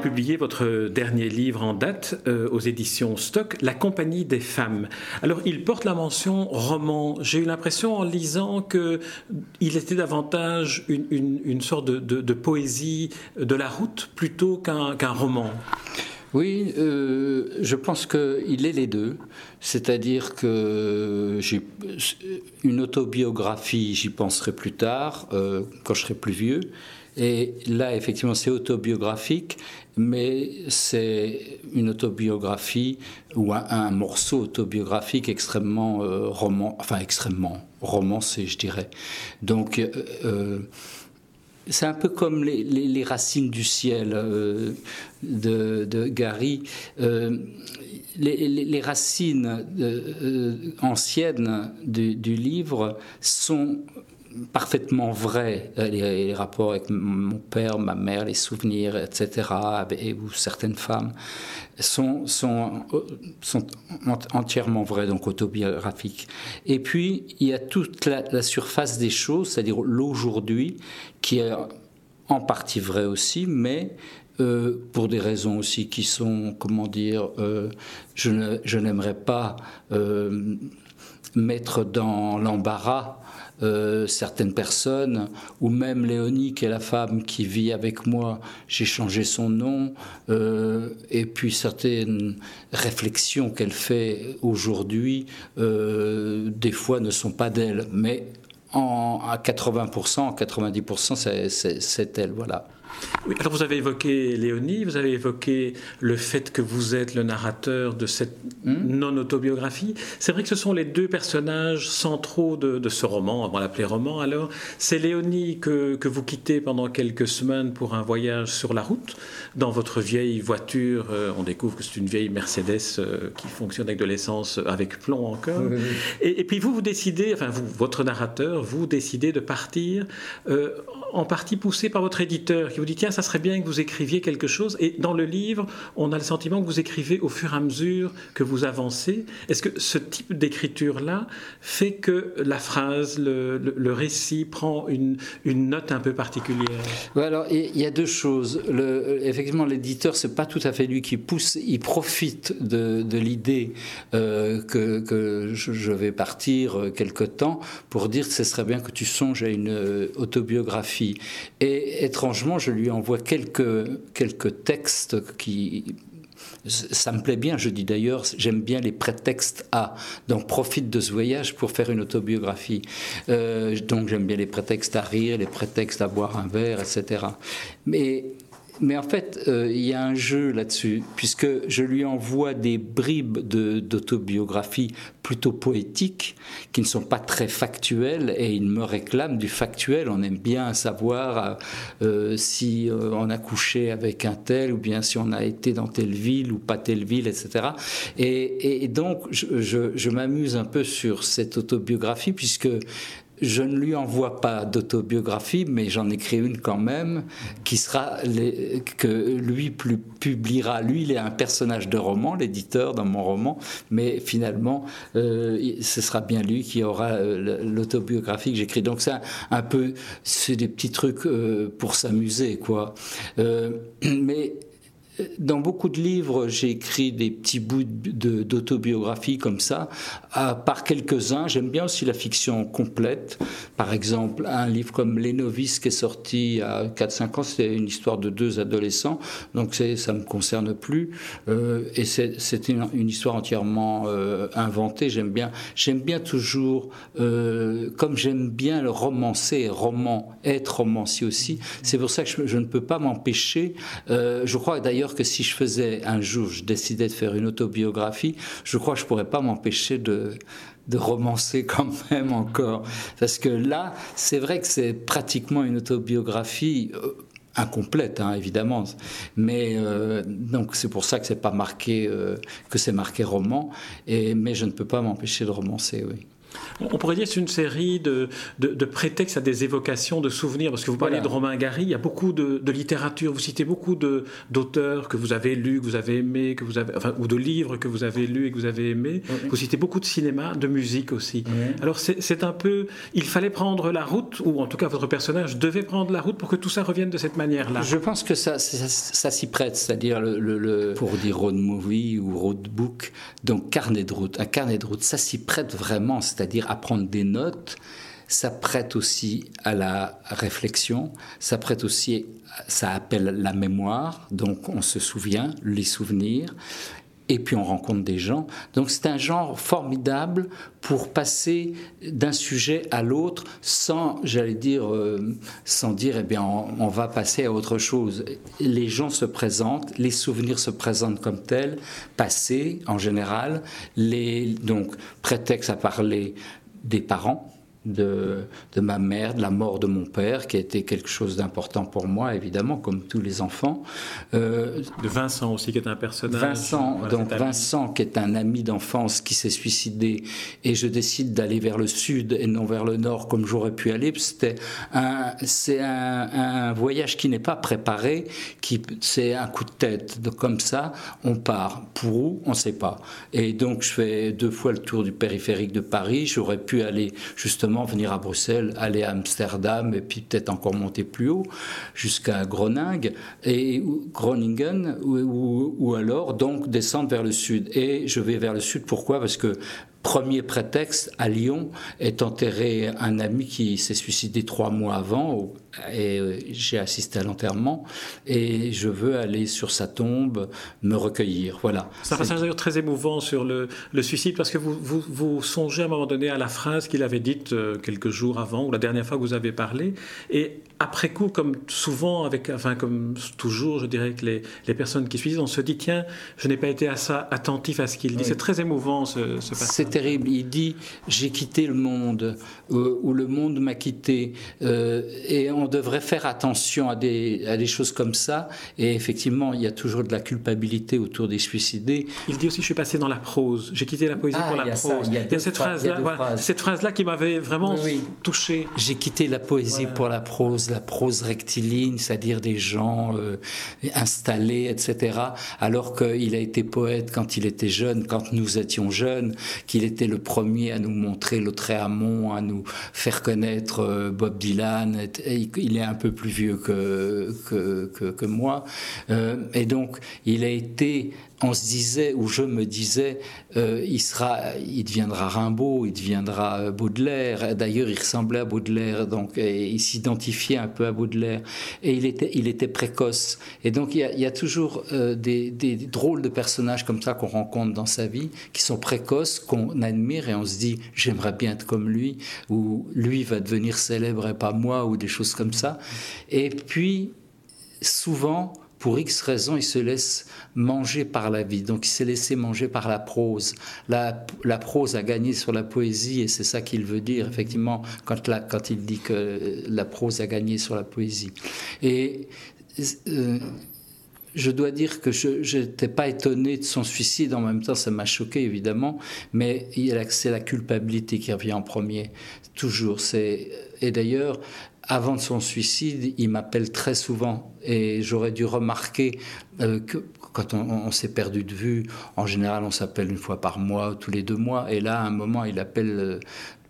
Vous publiez votre dernier livre en date euh, aux éditions Stock, La compagnie des femmes. Alors, il porte la mention roman. J'ai eu l'impression en lisant qu'il était davantage une, sorte de, poésie de la route plutôt qu'un roman. Oui, euh, je pense qu'il est les deux. C'est-à-dire que j'ai une autobiographie, j'y penserai plus tard, euh, quand je serai plus vieux. Et là, effectivement, c'est autobiographique, mais c'est une autobiographie ou un, morceau autobiographique extrêmement euh, roman, enfin extrêmement romancé, je dirais. Donc, c'est un peu comme les, racines du ciel de, Gary. Les, racines anciennes du, livre sont parfaitement vrai, euh, les, rapports avec mon père, ma mère, les souvenirs, etc., et, ou certaines femmes, sont, sont, sont entièrement vrais, donc autobiographiques. Et puis, il y a toute la, surface des choses, c'est-à-dire l'aujourd'hui, qui est en partie vrai aussi, mais euh, pour des raisons aussi qui sont, comment dire, euh, je n'aimerais pas mettre dans l'embarras euh, certaines personnes, ou même Léonie, qui est la femme qui vit avec moi, j'ai changé son nom, euh, et puis certaines réflexions qu'elle fait aujourd'hui, euh, des fois ne sont pas d'elle, mais en, à 80%, 90%, c'est elle, voilà. Oui, alors vous avez évoqué Léonie, vous avez évoqué le fait que vous êtes le narrateur de cette hmm? non-autobiographie. C'est vrai que ce sont les deux personnages centraux de, ce roman, va l'appeler roman alors. C'est Léonie que, que, vous quittez pendant quelques semaines pour un voyage sur la route. Dans votre vieille voiture, euh, on découvre que c'est une vieille Mercedes euh, qui fonctionne avec de l'essence avec plomb encore. Et, puis vous, vous décidez, enfin vous, votre narrateur, vous décidez de partir euh, en partie poussé par votre éditeur qui vous dit tiens, ça serait bien que vous écriviez quelque chose. Et dans le livre, on a le sentiment que vous écrivez au fur et à mesure que vous avancez. Est-ce que ce type d'écriture-là fait que la phrase, le, récit prend une, note un peu particulière? Ouais, Alors, il y a deux choses. Le, effectivement, l'éditeur, c'est pas tout à fait lui qui pousse. Il profite de, de l'idée euh, que, que je, vais partir euh, quelque temps pour dire que ce serait bien que tu songes à une euh, autobiographie. Et étrangement, je lui envoie quelques, quelques textes qui ça me plaît bien, je dis d'ailleurs, j'aime bien les prétextes à. Donc profite de ce voyage pour faire une autobiographie. Euh, donc j'aime bien les prétextes à rire, les prétextes à boire un verre, etc. Mais mais en fait, euh, il y a un jeu là-dessus, puisque je lui envoie des bribes d'autobiographie plutôt poétiques, qui ne sont pas très factuelles, et il me réclame du factuel. On aime bien savoir euh, si euh, on a couché avec un tel, ou bien si on a été dans telle ville ou pas telle ville, etc. Et, donc, je m'amuse un peu sur cette autobiographie, puisque je ne lui envoie pas d'autobiographie, mais j'en écris une quand même, qui sera que lui publiera. Lui, il est un personnage de roman, l'éditeur dans mon roman, mais finalement, euh, ce sera bien lui qui aura euh, l'autobiographie que j'écris. Donc c'est un, peu, c'est des petits trucs euh, pour s'amuser, quoi. mais dans beaucoup de livres, j'ai écrit des petits bouts d'autobiographie comme ça, par quelques-uns. J'aime bien aussi la fiction complète. Par exemple, un livre comme Les Novices qui est sorti a 4-5 ans, c'est une histoire de deux adolescents, donc ça ne me concerne plus. Euh, et c'est une, histoire entièrement euh, inventée. J'aime bien, j'aime bien toujours, euh, comme j'aime bien le romancer, roman, être romancier aussi. C'est pour ça que je, je ne peux pas m'empêcher. je crois d'ailleurs que si je faisais un jour, je décidais de faire une autobiographie, je crois que je pourrais pas m'empêcher de, de romancer quand même encore. Parce que là, c'est vrai que c'est pratiquement une autobiographie euh, incomplète, hein, évidemment. Mais euh, donc c'est pour ça que c'est pas marqué, euh, que c'est marqué roman. Et mais je ne peux pas m'empêcher de romancer, oui. On pourrait dire que c'est une série de, de, prétextes à des évocations, de souvenirs, parce que vous parlez de Romain Gary, il y a beaucoup de, littérature, vous citez beaucoup d'auteurs que vous avez lus, que vous avez aimés, que vous avez, enfin, ou de livres que vous avez lus et que vous avez aimés. Vous citez beaucoup de cinéma, de musique aussi. Alors c'est un peu, il fallait prendre la route, ou en tout cas votre personnage devait prendre la route pour que tout ça revienne de cette manière-là. Je pense que ça, ça, s'y prête, c'est-à-dire le, le, pour dire road movie ou road book, donc carnet de route, un carnet de route, ça s'y prête vraiment, c'est-à-dire à prendre des notes, ça prête aussi à la réflexion, ça prête aussi, ça appelle la mémoire, donc on se souvient, les souvenirs, et puis on rencontre des gens. Donc c'est un genre formidable pour passer d'un sujet à l'autre sans, j'allais dire, euh, sans dire, eh bien, on, va passer à autre chose. Les gens se présentent, les souvenirs se présentent comme tels, passés en général, les, donc prétexte à parler des parents, de, de, ma mère, de la mort de mon père, qui a été quelque chose d'important pour moi, évidemment, comme tous les enfants. Euh, de Vincent aussi, qui est un personnage. Vincent, donc Vincent, qui est un ami d'enfance qui s'est suicidé, et je décide d'aller vers le sud et non vers le nord comme j'aurais pu aller. C'était un, c'est un, un, voyage qui n'est pas préparé, qui c'est un coup de tête. Donc comme ça, on part. Pour où? On ne sait pas. Et donc je fais deux fois le tour du périphérique de Paris. J'aurais pu aller justement venir à Bruxelles, aller à Amsterdam et puis peut-être encore monter plus haut jusqu'à Groningue et Groningen ou, ou, alors donc descendre vers le sud. Et je vais vers le sud pourquoi? Parce que Premier prétexte, à Lyon est enterré un ami qui s'est suicidé trois mois avant, et euh, j'ai assisté à l'enterrement, et je veux aller sur sa tombe, me recueillir. Voilà. C'est un passage d'ailleurs très émouvant sur le, suicide, parce que vous, vous, songez à un moment donné à la phrase qu'il avait dite euh, quelques jours avant, ou la dernière fois que vous avez parlé, et après coup, comme souvent, avec, enfin comme toujours, je dirais que les, les personnes qui suicident, on se dit, tiens, je n'ai pas été assez attentif à ce qu'il dit. C'est très émouvant ce, ce passage terrible. Il dit J'ai quitté le monde, euh, ou le monde m'a quitté. Euh, et on devrait faire attention à des, à des choses comme ça. Et effectivement, il y a toujours de la culpabilité autour des suicidés. Il dit aussi Je suis passé dans la prose. J'ai quitté la poésie ah, pour la prose. il, y a, cette phrase-là cette phrase-là qui m'avait vraiment touché. J'ai quitté la poésie pour la prose, la prose rectiligne, c'est-à-dire des gens euh, installés, etc. Alors qu'il a été poète quand il était jeune, quand nous étions jeunes, qu'il il était le premier à nous montrer Lautréamont, à nous faire connaître euh, Bob Dylan. Il est un peu plus vieux que, que, que, moi. Euh, et donc, il a été on se disait, ou je me disais, euh, il, sera, il deviendra Rimbaud, il deviendra euh, Baudelaire. D'ailleurs, il ressemblait à Baudelaire, donc il s'identifiait un peu à Baudelaire. Et il était, il était précoce. Et donc, il y a, toujours euh, des, drôles de personnages comme ça qu'on rencontre dans sa vie, qui sont précoces, qu'on admire, et on se dit, j'aimerais bien être comme lui, ou lui va devenir célèbre et pas moi, ou des choses comme ça. Et puis, souvent, pour X raisons, il se laisse manger par la vie. Donc il s'est laissé manger par la prose. La, prose a gagné sur la poésie et c'est ça qu'il veut dire, effectivement, quand, quand il dit que la prose a gagné sur la poésie. Et euh, je dois dire que je n'étais pas étonné de son suicide, en même temps ça m'a choqué évidemment, mais c'est la culpabilité qui revient en premier, toujours. Et d'ailleurs, avant de son suicide, il m'appelle très souvent. Et j'aurais dû remarquer euh, que quand on, s'est perdu de vue, en général on s'appelle une fois par mois, tous les deux mois, et là à un moment il appelle euh,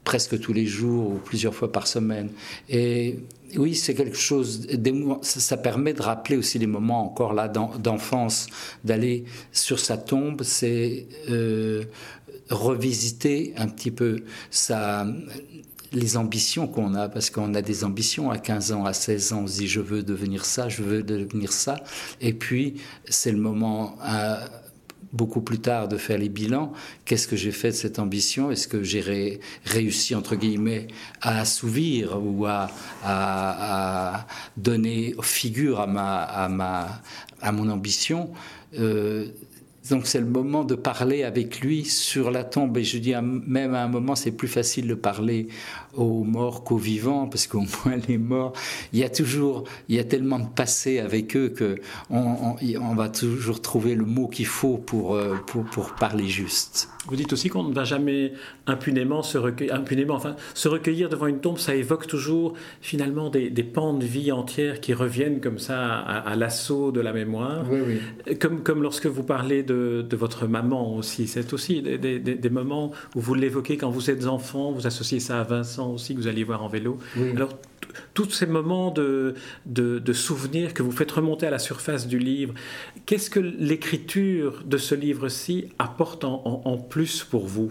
presque tous les jours ou plusieurs fois par semaine. Et oui, c'est quelque chose, ça, permet de rappeler aussi les moments encore là d'enfance, d'aller sur sa tombe, c'est euh, revisiter un petit peu sa, les ambitions qu'on a, parce qu'on a des ambitions à 15 ans, à 16 ans, on se dit je veux devenir ça, je veux devenir ça, et puis c'est le moment beaucoup plus tard de faire les bilans, qu'est-ce que j'ai fait de cette ambition? Est-ce que j'ai réussi, entre guillemets, à assouvir ou à, donner figure à, ma, mon ambition? Euh, donc c'est le moment de parler avec lui sur la tombe. Et je dis même à un moment, c'est plus facile de parler aux morts qu'aux vivants, parce qu'au moins les morts, il y a toujours, il y a tellement de passé avec eux que on, on, va toujours trouver le mot qu'il faut pour, euh, pour, pour, parler juste. Vous dites aussi qu'on ne va jamais impunément se recueillir, impunément, enfin, se recueillir devant une tombe, ça évoque toujours finalement des, des pans de vie entières qui reviennent comme ça à, l'assaut de la mémoire. Oui, oui. Comme, comme lorsque vous parlez de, de votre maman aussi, c'est aussi des, des, des moments où vous l'évoquez quand vous êtes enfant, vous associez ça à Vincent aussi que vous allez voir en vélo. Alors, tous ces moments de, de, souvenirs que vous faites remonter à la surface du livre, qu'est-ce que l'écriture de ce livre-ci apporte en, plus pour vous?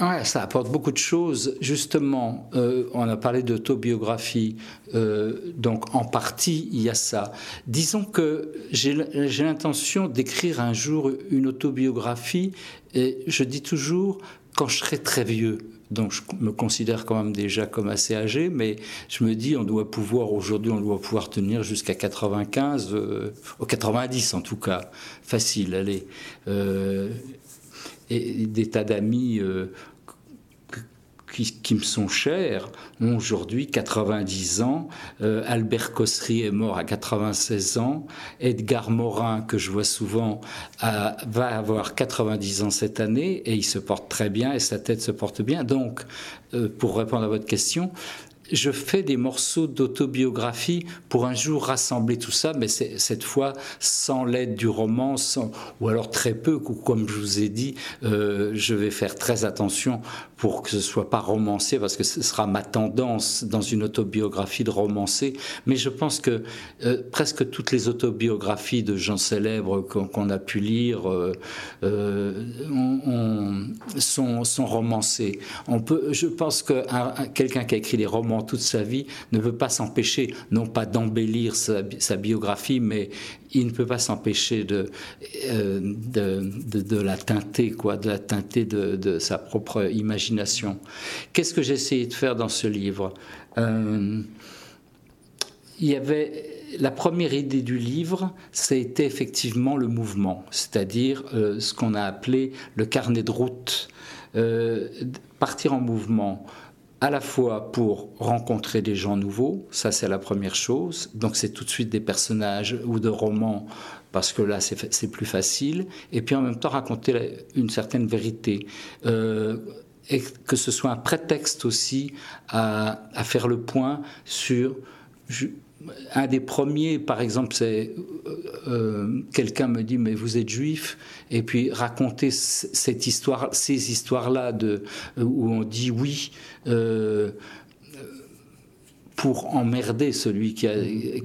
Ouais, ça apporte beaucoup de choses. Justement, euh, on a parlé d'autobiographie, euh, donc en partie il y a ça. Disons que j'ai l'intention d'écrire un jour une autobiographie, et je dis toujours quand je serai très vieux donc je me considère quand même déjà comme assez âgé, mais je me dis on doit pouvoir aujourd'hui on doit pouvoir tenir jusqu'à 95, euh, 90 en tout cas, facile, allez. Et des tas d'amis euh, qui, me sont chers ont aujourd'hui 90 ans. Euh, Albert Cossery est mort à 96 ans. Edgar Morin, que je vois souvent, va avoir 90 ans cette année et il se porte très bien et sa tête se porte bien. Donc, euh, pour répondre à votre question, je fais des morceaux d'autobiographie pour un jour rassembler tout ça, mais cette fois sans l'aide du roman, ou alors très peu, comme je vous ai dit, euh, je vais faire très attention pour que ce soit pas romancé, parce que ce sera ma tendance dans une autobiographie de romancer. Mais je pense que euh, presque toutes les autobiographies de gens célèbres qu'on a pu lire euh, on, sont, sont romancées. On peut, je pense que quelqu'un qui a écrit des romans toute sa vie ne peut pas s'empêcher, non pas d'embellir sa, biographie, mais il ne peut pas s'empêcher de, euh, la teinter, quoi, de la teinter de, de sa propre imagination. Qu'est-ce que j'ai essayé de faire dans ce livre? Euh, Il y avait la première idée du livre, c'était effectivement le mouvement, c'est-à-dire euh, ce qu'on a appelé le carnet de route, partir en mouvement à la fois pour rencontrer des gens nouveaux, ça c'est la première chose, donc c'est tout de suite des personnages ou de romans, parce que là c'est plus facile, et puis en même temps raconter une certaine vérité. Euh, et que ce soit un prétexte aussi à, à faire le point sur un des premiers, par exemple, c'est euh, euh, quelqu'un me dit mais vous êtes juif et puis raconter cette histoire, ces histoires-là de où on dit oui. Euh, pour emmerder celui qui,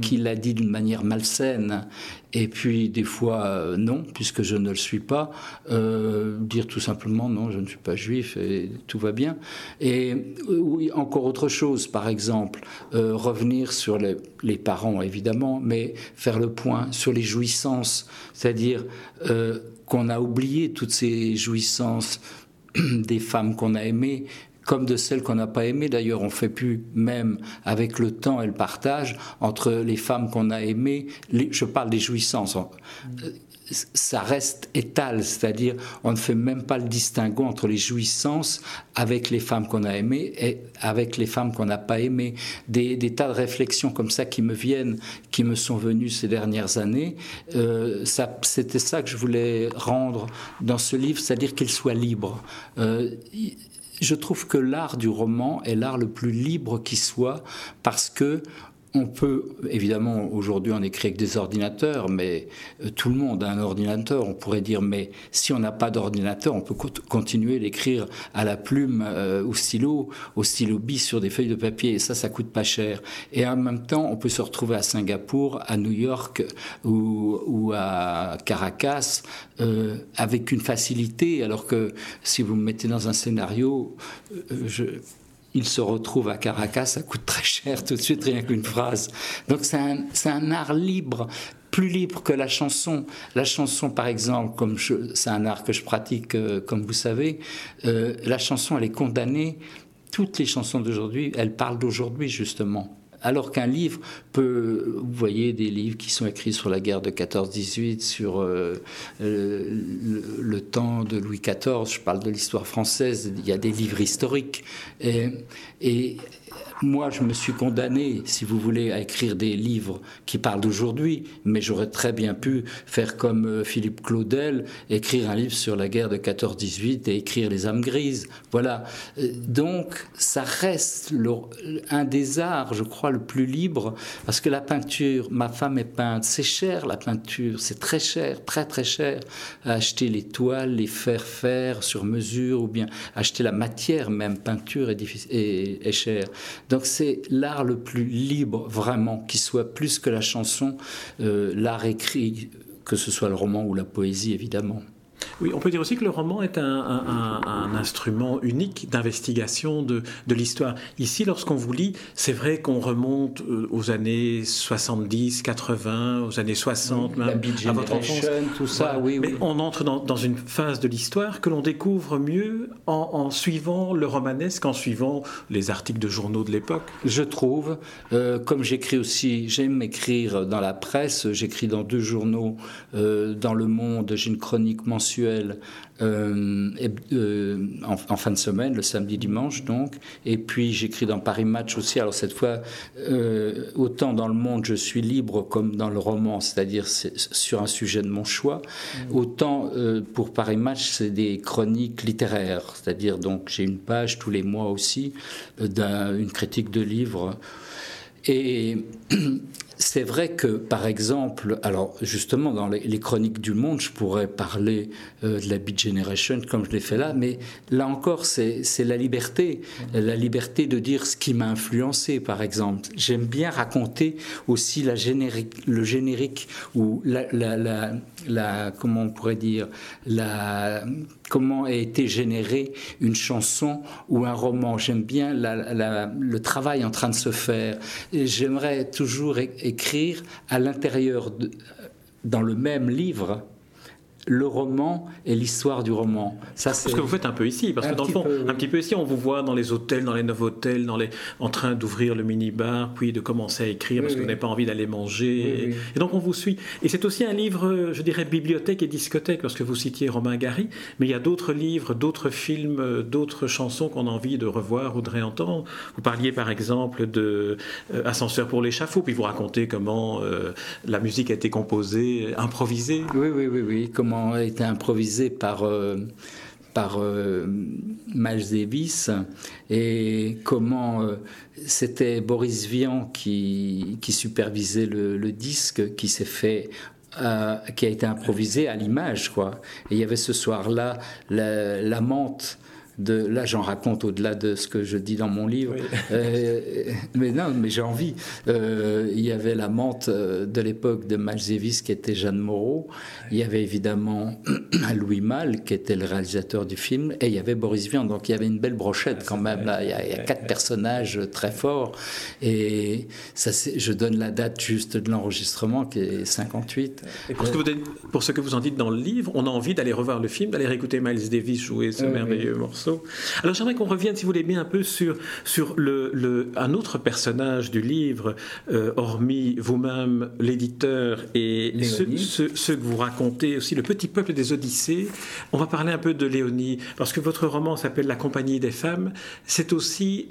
qui l'a dit d'une manière malsaine, et puis des fois euh, non, puisque je ne le suis pas, euh, dire tout simplement non, je ne suis pas juif et tout va bien. Et euh, oui, encore autre chose, par exemple, revenir sur les, les, parents évidemment, mais faire le point sur les jouissances, c'est-à-dire qu'on a oublié toutes ces jouissances des femmes qu'on a aimées, comme de celles qu'on n'a pas aimées. D'ailleurs, on fait plus même avec le temps et le partage entre les femmes qu'on a aimées. je parle des jouissances. Ça reste étal, c'est-à-dire on ne fait même pas le distinguo entre les jouissances avec les femmes qu'on a aimées et avec les femmes qu'on n'a pas aimées. Des, tas de réflexions comme ça qui me viennent, qui me sont venues ces dernières années. Euh, c'était ça que je voulais rendre dans ce livre, c'est-à-dire qu'il soit libre. Euh, je trouve que l'art du roman est l'art le plus libre qui soit parce que on peut, évidemment, aujourd'hui on écrit avec des ordinateurs, mais euh, tout le monde a un ordinateur. On pourrait dire, mais si on n'a pas d'ordinateur, on peut continuer d'écrire à la plume, euh, au stylo, au stylo bis sur des feuilles de papier. Et ça, ça coûte pas cher. Et en même temps, on peut se retrouver à Singapour, à New York ou, à Caracas euh, avec une facilité, alors que si vous me mettez dans un scénario, je il se retrouve à Caracas, ça coûte très cher tout de suite, rien qu'une phrase. Donc c'est un, un, art libre, plus libre que la chanson. La chanson, par exemple, comme c'est un art que je pratique, euh, comme vous savez, euh, la chanson, elle est condamnée. Toutes les chansons d'aujourd'hui, elles parlent d'aujourd'hui, justement. Alors qu'un livre peut, vous voyez des livres qui sont écrits sur la guerre de 14-18, sur euh, le, temps de Louis XIV, je parle de l'histoire française, il y a des livres historiques. Et, et moi, je me suis condamné, si vous voulez, à écrire des livres qui parlent d'aujourd'hui, mais j'aurais très bien pu faire comme euh, Philippe Claudel, écrire un livre sur la guerre de 14-18 et écrire Les âmes grises. Voilà. Euh, donc, ça reste un des arts, je crois, le plus libre, parce que la peinture, ma femme est peinte, c'est cher la peinture, c'est très cher, très très cher. Acheter les toiles, les faire faire sur mesure, ou bien acheter la matière même, peinture est, cher. C'est l'art le plus libre vraiment, qui soit plus que la chanson, euh, l'art écrit, que ce soit le roman ou la poésie évidemment. Oui, on peut dire aussi que le roman est un, instrument unique d'investigation de, l'histoire. Ici, lorsqu'on vous lit, c'est vrai qu'on remonte euh, aux années 70, 80, aux années 60, même à votre enfance. tout ça, oui, Mais on entre dans, une phase de l'histoire que l'on découvre mieux en, suivant le romanesque, en suivant les articles de journaux de l'époque. Je trouve, euh, comme j'écris aussi, j'aime écrire dans la presse, j'écris dans deux journaux, euh, dans Le Monde, j'ai une chronique mensuelle euh, euh, en, fin de semaine, le samedi, dimanche donc. Et puis j'écris dans Paris Match aussi. Alors cette fois, euh, autant dans le monde je suis libre comme dans le roman, c'est-à-dire sur un sujet de mon choix, mmh. autant pour Paris Match c'est des chroniques littéraires, c'est-à-dire donc j'ai une page tous les mois aussi d'une critique de livre. Et c'est vrai que, par exemple, alors justement, dans les, chroniques du monde, je pourrais parler euh, de la Beat Generation comme je l'ai fait là, mais là encore, c'est la liberté, la liberté de dire ce qui m'a influencé, par exemple. J'aime bien raconter aussi le générique ou la, la, comment on pourrait dire, la, comment a été générée une chanson ou un roman. J'aime bien le travail en train de se faire. J'aimerais toujours écrire à l'intérieur, dans le même livre, le roman et l'histoire du roman. Ça, c'est ce que vous faites un peu ici, parce que dans le fond, un petit peu ici, on vous voit dans les hôtels, dans les neuf hôtels, dans les, en train d'ouvrir le mini-bar, puis de commencer à écrire parce que vous n'avez pas envie d'aller manger. Et, donc on vous suit. Et c'est aussi un livre, je dirais, bibliothèque et discothèque, lorsque vous citiez Romain Gary, mais il y a d'autres livres, d'autres films, d'autres chansons qu'on a envie de revoir ou de réentendre. Vous parliez par exemple de euh, Ascenseur pour l'échafaud, puis vous racontez comment euh, la musique a été composée, improvisée. Oui, oui, oui, oui. Comment a été improvisé par, euh, par euh, Miles Davis et comment euh, c'était Boris Vian qui, qui supervisait le, disque qui s'est fait qui a été improvisé à l'image quoi. Et il y avait ce soir-là la, menthe là j'en raconte au-delà de ce que je dis dans mon livre, euh, mais non, mais j'ai envie. Euh, il y avait la menthe euh, de l'époque de Malzévis qui était Jeanne Moreau, il y avait évidemment Louis Malle qui était le réalisateur du film, et il y avait Boris Vian, donc il y avait une belle brochette quand même. Là. Il, y a, quatre personnages très forts, et ça, je donne la date juste de l'enregistrement qui est 58. Et pour, ce que vous, pour ce que vous en dites dans le livre, on a envie d'aller revoir le film, d'aller réécouter Miles Davis jouer ce merveilleux morceau. Alors j'aimerais qu'on revienne, si vous voulez bien, un peu sur, sur le, un autre personnage du livre, euh, hormis vous-même, l'éditeur, et ceux, que vous racontez aussi, le petit peuple des Odyssées. On va parler un peu de Léonie, parce que votre roman s'appelle La compagnie des femmes. C'est aussi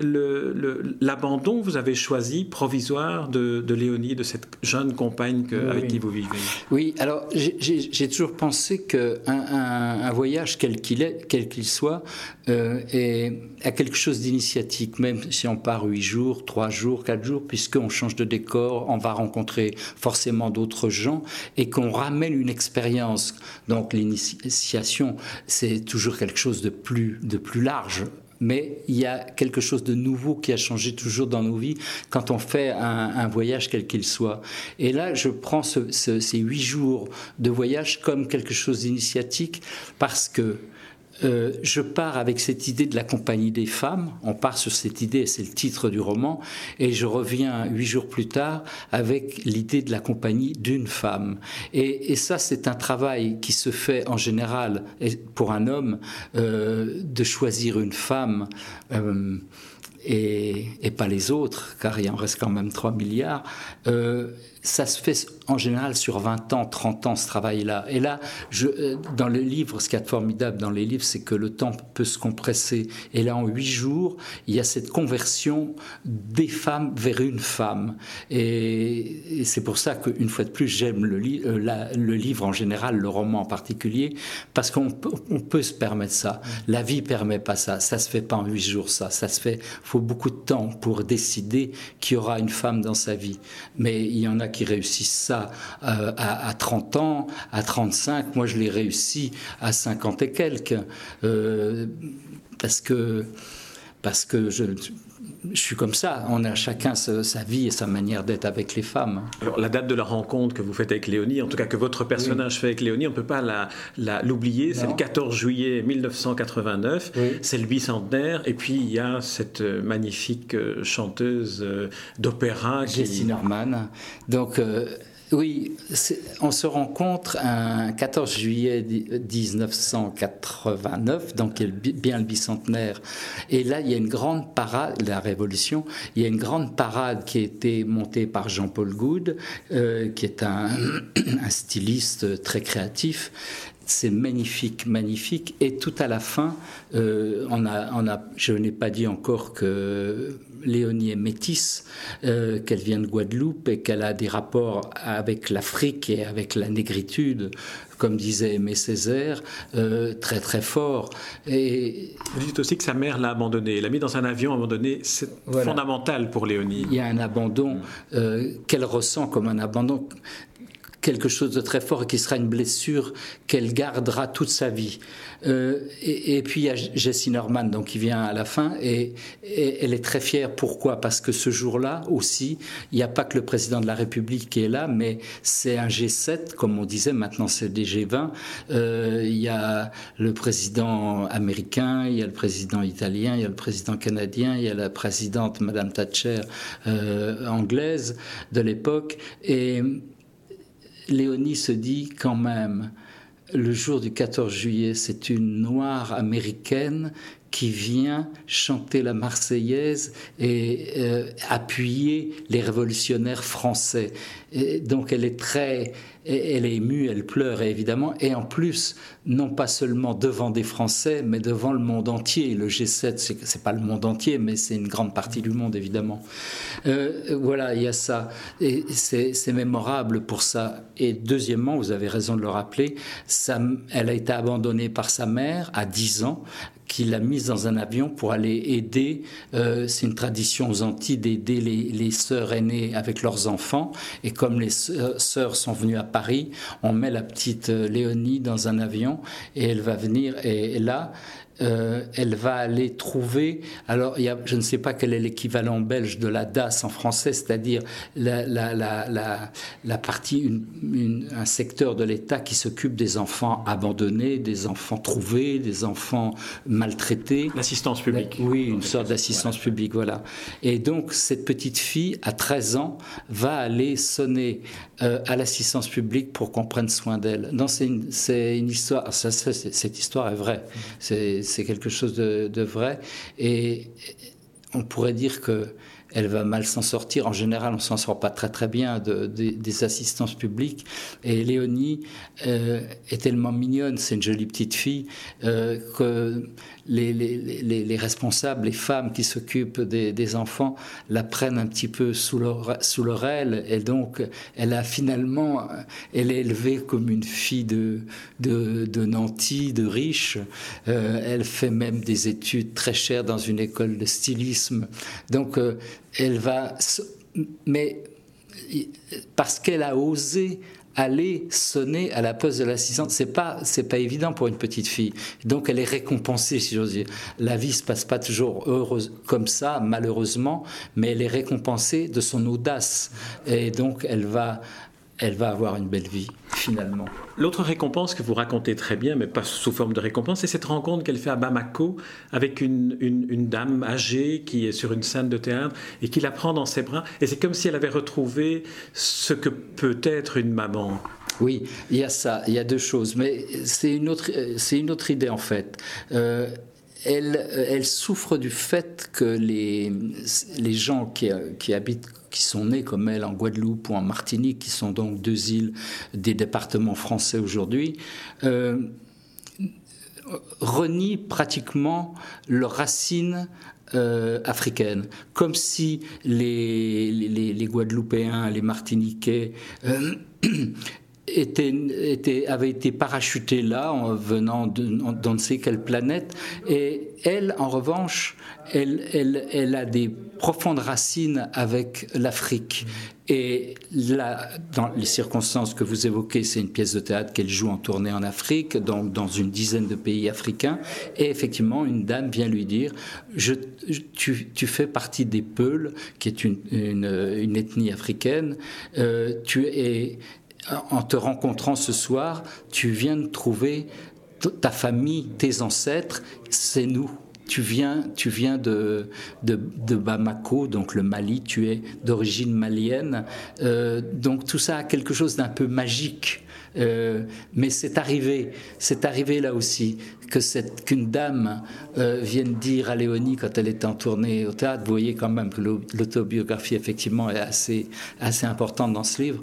l'abandon que vous avez choisi, provisoire, de, de, Léonie, de cette jeune compagne avec qui vous vivez. Oui, alors j'ai toujours pensé qu'un un, voyage, quel qu'il est, quel qu'il soit, euh, et à quelque chose d'initiatique, même si on part huit jours, trois jours, quatre jours, puisqu'on change de décor, on va rencontrer forcément d'autres gens et qu'on ramène une expérience. Donc l'initiation, c'est toujours quelque chose de plus, de plus large mais il y a quelque chose de nouveau qui a changé toujours dans nos vies quand on fait un, voyage quel qu'il soit. Et là, je prends ces huit jours de voyage comme quelque chose d'initiatique parce que euh, je pars avec cette idée de la compagnie des femmes, on part sur cette idée, c'est le titre du roman, et je reviens huit jours plus tard avec l'idée de la compagnie d'une femme. Et, ça, c'est un travail qui se fait en général pour un homme, euh, de choisir une femme. Euh, et, et, pas les autres, car il en reste quand même 3 milliards, ça se fait en général sur 20 ans, 30 ans ce travail-là. Et là, je, euh, dans le livre, ce qui est formidable dans les livres, c'est que le temps peut se compresser. Et là, en 8 jours, il y a cette conversion des femmes vers une femme. Et, c'est pour ça qu'une fois de plus, j'aime le, euh, le, livre en général, le roman en particulier, parce qu'on peut, se permettre ça. La vie permet pas ça. Ça se fait pas en 8 jours, ça. Ça se fait, faut beaucoup de temps pour décider qu'il y aura une femme dans sa vie. Mais il y en a qui réussissent ça euh, à, 30 ans, à 35. Moi, je l'ai réussi à 50 et quelques. Euh, parce que, parce que je, je suis comme ça. On a chacun sa, vie et sa manière d'être avec les femmes. Alors, la date de la rencontre que vous faites avec Léonie, en tout cas que votre personnage fait avec Léonie, on ne peut pas l'oublier. C'est le 14 juillet 1989. C'est le bicentenaire. Et puis, il y a cette euh, magnifique chanteuse d'opéra. Jessie Norman. Donc, oui, on se rencontre un 14 juillet 1989, donc bien le bicentenaire. Et là, il y a une grande parade, la Révolution, il y a une grande parade qui a été montée par Jean-Paul Goud, euh, qui est un, styliste très créatif. C'est magnifique, magnifique. Et tout à la fin, euh, je n'ai pas dit encore que Léonie est métisse, euh, qu'elle vient de Guadeloupe et qu'elle a des rapports avec l'Afrique et avec la négritude, comme disait Aimé Césaire, euh, très très fort. Et vous dites aussi que sa mère l'a abandonnée, l'a mis dans un avion abandonné. C'est fondamental pour Léonie. Il y a un abandon euh, qu'elle ressent comme un abandon quelque chose de très fort et qui sera une blessure qu'elle gardera toute sa vie. Euh, et, puis il y a Jessie Norman donc qui vient à la fin et, elle est très fière. Pourquoi? Parce que ce jour-là aussi, il n'y a pas que le président de la République qui est là, mais c'est un G7 comme on disait. Maintenant c'est des G20. Euh, il y a le président américain, il y a le président italien, il y a le président canadien, il y a la présidente Madame Thatcher euh, anglaise de l'époque et Léonie se dit quand même, le jour du 14 juillet, c'est une noire américaine qui vient chanter la Marseillaise et euh, appuyer les révolutionnaires français. Donc elle est très, elle est émue, elle pleure évidemment, et en plus, non pas seulement devant des Français, mais devant le monde entier. Le G7, c'est pas le monde entier, mais c'est une grande partie du monde évidemment. Euh, voilà, il y a ça, et c'est mémorable pour ça. Et deuxièmement, vous avez raison de le rappeler, elle a été abandonnée par sa mère à 10 ans qui l'a mise dans un avion pour aller aider, euh, c'est une tradition aux Antilles d'aider les, sœurs aînées avec leurs enfants. Et comme les sœurs sont venues à Paris, on met la petite euh, Léonie dans un avion et elle va venir. Et, là, euh, elle va aller trouver, alors il y a, je ne sais pas quel est l'équivalent belge de la DAS en français, c'est-à-dire la, la, la, la, partie, une, un secteur de l'État qui s'occupe des enfants abandonnés, des enfants trouvés, des enfants maltraités. L'assistance publique. Oui, une sorte d'assistance publique, voilà. Et donc cette petite fille, à 13 ans, va aller sonner euh, à l'assistance publique pour qu'on prenne soin d'elle. C'est une, une, histoire, ça, cette histoire est vraie. C'est c'est quelque chose de, vrai. Et on pourrait dire que elle va mal s'en sortir. En général, on s'en sort pas très très bien de, des assistances publiques. Et Léonie euh, est tellement mignonne, c'est une jolie petite fille, euh, que les, les, les, responsables, les femmes qui s'occupent des, enfants, la prennent un petit peu sous leur, sous leur aile. Et donc, elle a finalement, elle est élevée comme une fille de, de, de nantis, de riche. Euh, elle fait même des études très chères dans une école de stylisme. Donc, euh, elle va... Mais parce qu'elle a osé aller sonner à la poste de l'assistante, c'est pas c'est pas évident pour une petite fille. Donc elle est récompensée, si j'ose dire. La vie se passe pas toujours heureuse comme ça, malheureusement, mais elle est récompensée de son audace et donc elle va elle va avoir une belle vie, finalement. L'autre récompense que vous racontez très bien, mais pas sous forme de récompense, c'est cette rencontre qu'elle fait à Bamako avec une, une, dame âgée qui est sur une scène de théâtre et qui la prend dans ses bras. Et c'est comme si elle avait retrouvé ce que peut être une maman. Oui, il y a ça, il y a deux choses, mais c'est une autre, c'est une autre idée en fait. Euh, elle, elle souffre du fait que les, les gens qui, qui habitent qui sont nés comme elle en Guadeloupe ou en Martinique, qui sont donc deux îles des départements français aujourd'hui, euh, renient pratiquement leurs racines euh, africaines, comme si les, les, Guadeloupéens, les Martiniquais euh, était, avait été parachuté là en venant d'on ne sait quelle planète. Et elle, en revanche, elle, elle, elle a des profondes racines avec l'Afrique. Et là, dans les circonstances que vous évoquez, c'est une pièce de théâtre qu'elle joue en tournée en Afrique, donc dans une dizaine de pays africains. Et effectivement, une dame vient lui dire tu, tu, fais partie des Peuls, qui est une, une, ethnie africaine. Euh, tu es en te rencontrant ce soir, tu viens de trouver ta famille, tes ancêtres, c'est nous. Tu viens, tu viens de, Bamako, donc le Mali, tu es d'origine malienne. Euh, donc tout ça a quelque chose d'un peu magique. Euh, mais c'est arrivé, c'est arrivé là aussi que cette qu'une dame euh, vienne dire à Léonie quand elle est en tournée au théâtre. Vous voyez quand même que l'autobiographie effectivement est assez assez importante dans ce livre.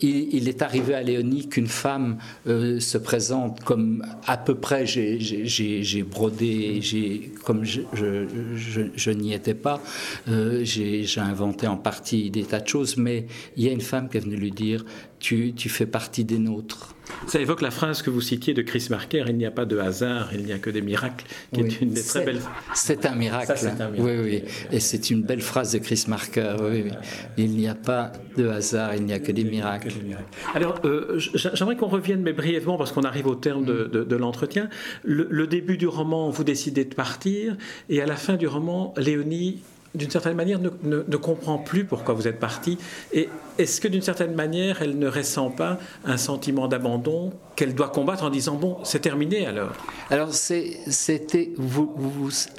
Il, est arrivé à Léonie qu'une femme euh, se présente comme à peu près j'ai brodé, j'ai comme je, n'y étais pas, j'ai inventé en partie des tas de choses, mais il y a une femme qui est venue lui dire tu, tu fais partie des nôtres. Ça évoque la phrase que vous citiez de Chris Marker il n'y a pas de hasard, il n'y a que des miracles, qui est une des très belles. C'est un miracle. un miracle. Oui, oui. Et c'est une belle phrase de Chris Marker. Oui, oui. Il n'y a pas de hasard, il n'y a que des miracles. Alors, euh, j'aimerais qu'on revienne, mais brièvement, parce qu'on arrive au terme de, de, l'entretien. Le, le début du roman, vous décidez de partir, et à la fin du roman, Léonie d'une certaine manière, ne, ne, comprend plus pourquoi vous êtes parti. Et est-ce que d'une certaine manière, elle ne ressent pas un sentiment d'abandon qu'elle doit combattre en disant bon, c'est terminé alors? Alors c'était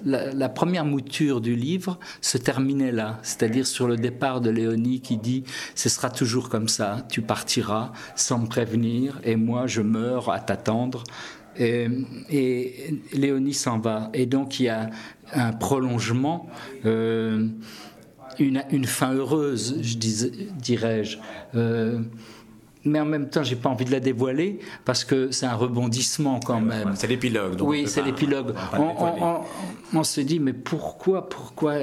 la, la, première mouture du livre se terminait là, c'est-à-dire sur le départ de Léonie qui dit ce sera toujours comme ça, tu partiras sans me prévenir et moi je meurs à t'attendre. Et, et Léonie s'en va. Et donc il y a un prolongement, euh, une, une, fin heureuse, je dirais-je. Euh, mais en même temps, j'ai pas envie de la dévoiler parce que c'est un rebondissement quand même. C'est l'épilogue. Oui, c'est l'épilogue. On, on, se dit, mais pourquoi, pourquoi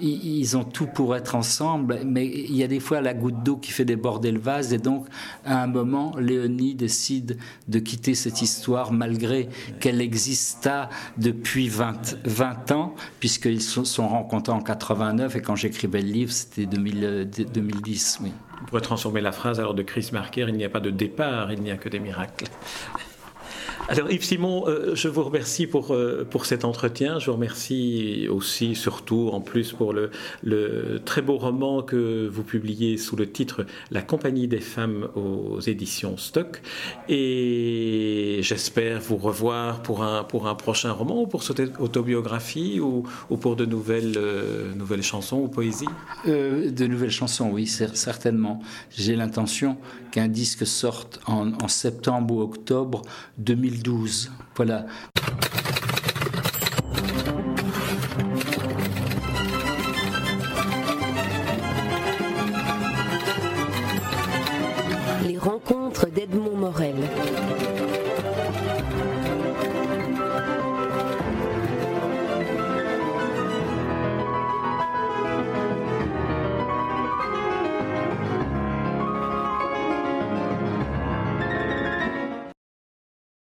ils ont tout pour être ensemble? Mais il y a des fois la goutte d'eau qui fait déborder le vase, et donc à un moment, Léonie décide de quitter cette histoire malgré qu'elle exista depuis 20, 20 ans, puisqu'ils se sont rencontrés en 89 et quand j'écrivais le livre, c'était 2010. Oui. On pourrait transformer la phrase alors de Chris Marker, il n'y a pas de départ, il n'y a que des miracles. Alors Yves Simon, euh, je vous remercie pour, euh, pour cet entretien. Je vous remercie aussi, surtout, en plus, pour le, très beau roman que vous publiez sous le titre La compagnie des femmes aux éditions Stock. Et j'espère vous revoir pour un, pour un prochain roman ou pour cette autobiographie ou, ou pour de nouvelles, euh, nouvelles chansons ou poésies De nouvelles chansons, oui, certainement. J'ai l'intention qu'un disque sorte en, en septembre ou octobre 2020 2012. Voilà.